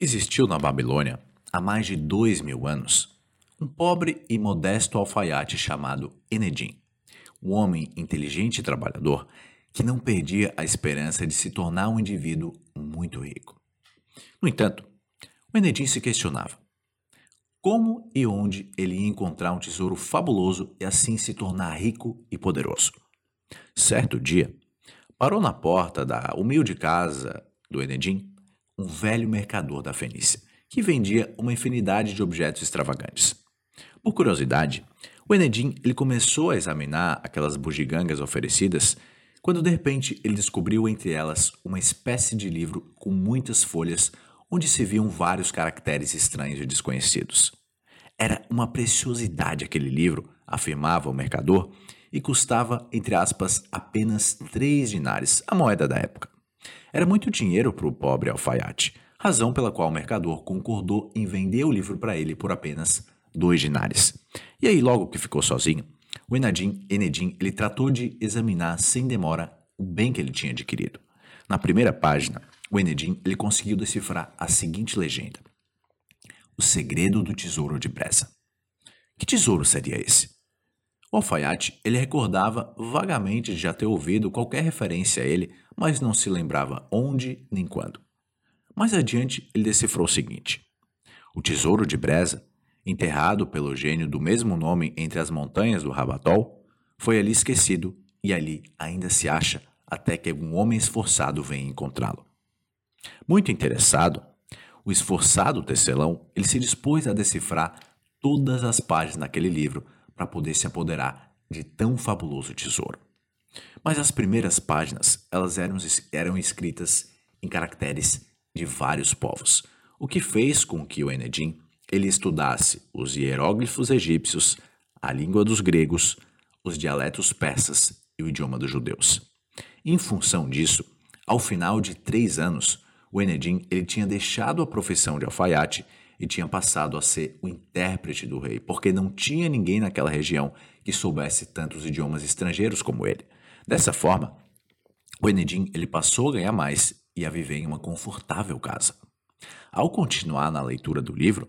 Existiu na Babilônia, há mais de dois mil anos, um pobre e modesto alfaiate chamado Enedim, um homem inteligente e trabalhador que não perdia a esperança de se tornar um indivíduo muito rico. No entanto, o Enedim se questionava como e onde ele ia encontrar um tesouro fabuloso e assim se tornar rico e poderoso. Certo dia, parou na porta da humilde casa do Enedim um velho mercador da Fenícia, que vendia uma infinidade de objetos extravagantes. Por curiosidade, o Enedim ele começou a examinar aquelas bugigangas oferecidas quando de repente ele descobriu entre elas uma espécie de livro com muitas folhas onde se viam vários caracteres estranhos e desconhecidos. Era uma preciosidade aquele livro, afirmava o mercador, e custava, entre aspas, apenas três dinares, a moeda da época. Era muito dinheiro para o pobre alfaiate, razão pela qual o mercador concordou em vender o livro para ele por apenas dois dinares. E aí, logo que ficou sozinho, o Enadim, Enedim ele tratou de examinar sem demora o bem que ele tinha adquirido. Na primeira página, o Enedim ele conseguiu decifrar a seguinte legenda: O segredo do tesouro de Bresa. Que tesouro seria esse? O alfaiate ele recordava vagamente de já ter ouvido qualquer referência a ele, mas não se lembrava onde nem quando. Mais adiante, ele decifrou o seguinte: O tesouro de Breza, enterrado pelo gênio do mesmo nome entre as montanhas do Rabatol, foi ali esquecido e ali ainda se acha até que algum homem esforçado venha encontrá-lo. Muito interessado, o esforçado tecelão ele se dispôs a decifrar todas as páginas daquele livro para poder se apoderar de tão fabuloso tesouro. Mas as primeiras páginas, elas eram, eram escritas em caracteres de vários povos, o que fez com que o Enedim ele estudasse os hieróglifos egípcios, a língua dos gregos, os dialetos persas e o idioma dos judeus. Em função disso, ao final de três anos, o Enedim ele tinha deixado a profissão de alfaiate e tinha passado a ser o intérprete do rei, porque não tinha ninguém naquela região que soubesse tantos idiomas estrangeiros como ele. Dessa forma, o Enedim ele passou a ganhar mais e a viver em uma confortável casa. Ao continuar na leitura do livro,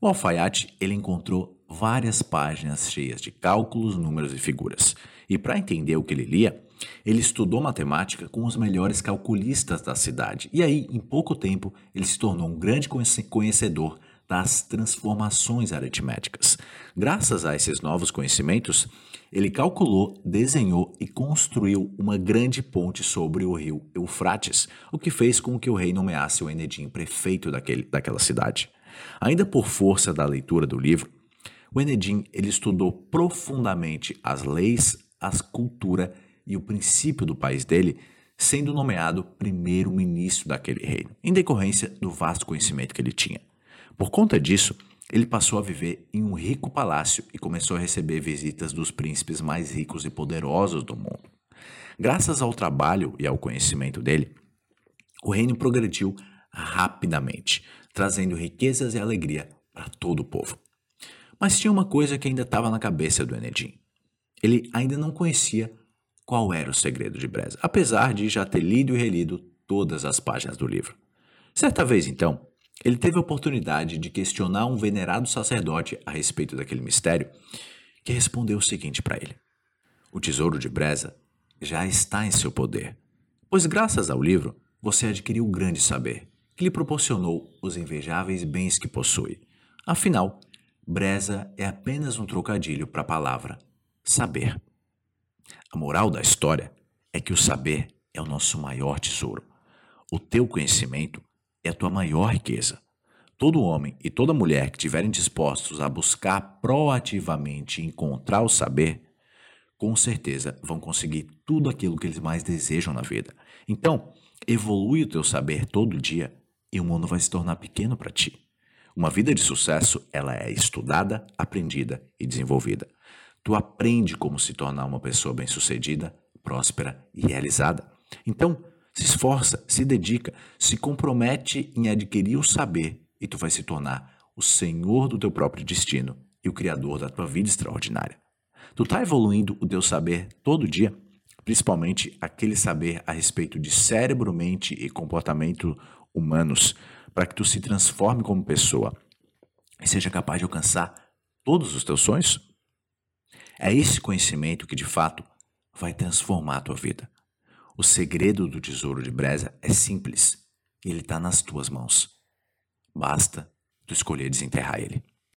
o alfaiate ele encontrou várias páginas cheias de cálculos, números e figuras. E para entender o que ele lia, ele estudou matemática com os melhores calculistas da cidade. E aí, em pouco tempo, ele se tornou um grande conhecedor das transformações aritméticas. Graças a esses novos conhecimentos, ele calculou, desenhou e construiu uma grande ponte sobre o rio Eufrates, o que fez com que o rei nomeasse o Enedim prefeito daquele, daquela cidade. Ainda por força da leitura do livro, o Enedim ele estudou profundamente as leis, a cultura e o princípio do país dele, sendo nomeado primeiro-ministro daquele reino, em decorrência do vasto conhecimento que ele tinha. Por conta disso, ele passou a viver em um rico palácio e começou a receber visitas dos príncipes mais ricos e poderosos do mundo. Graças ao trabalho e ao conhecimento dele, o reino progrediu rapidamente, trazendo riquezas e alegria para todo o povo. Mas tinha uma coisa que ainda estava na cabeça do Enedim. Ele ainda não conhecia qual era o segredo de Breza, apesar de já ter lido e relido todas as páginas do livro. Certa vez, então, ele teve a oportunidade de questionar um venerado sacerdote a respeito daquele mistério, que respondeu o seguinte para ele: O tesouro de Breza já está em seu poder, pois graças ao livro você adquiriu grande saber, que lhe proporcionou os invejáveis bens que possui. Afinal, Breza é apenas um trocadilho para a palavra saber. A moral da história é que o saber é o nosso maior tesouro. O teu conhecimento é a tua maior riqueza. Todo homem e toda mulher que estiverem dispostos a buscar proativamente encontrar o saber, com certeza vão conseguir tudo aquilo que eles mais desejam na vida. Então, evolui o teu saber todo dia e o mundo vai se tornar pequeno para ti. Uma vida de sucesso, ela é estudada, aprendida e desenvolvida. Tu aprende como se tornar uma pessoa bem-sucedida, próspera e realizada. Então, se esforça, se dedica, se compromete em adquirir o saber e tu vai se tornar o senhor do teu próprio destino e o criador da tua vida extraordinária. Tu está evoluindo o teu saber todo dia, principalmente aquele saber a respeito de cérebro, mente e comportamento humanos, para que tu se transforme como pessoa e seja capaz de alcançar todos os teus sonhos? É esse conhecimento que de fato vai transformar a tua vida. O segredo do tesouro de Breza é simples. Ele está nas tuas mãos. Basta tu escolher desenterrar ele.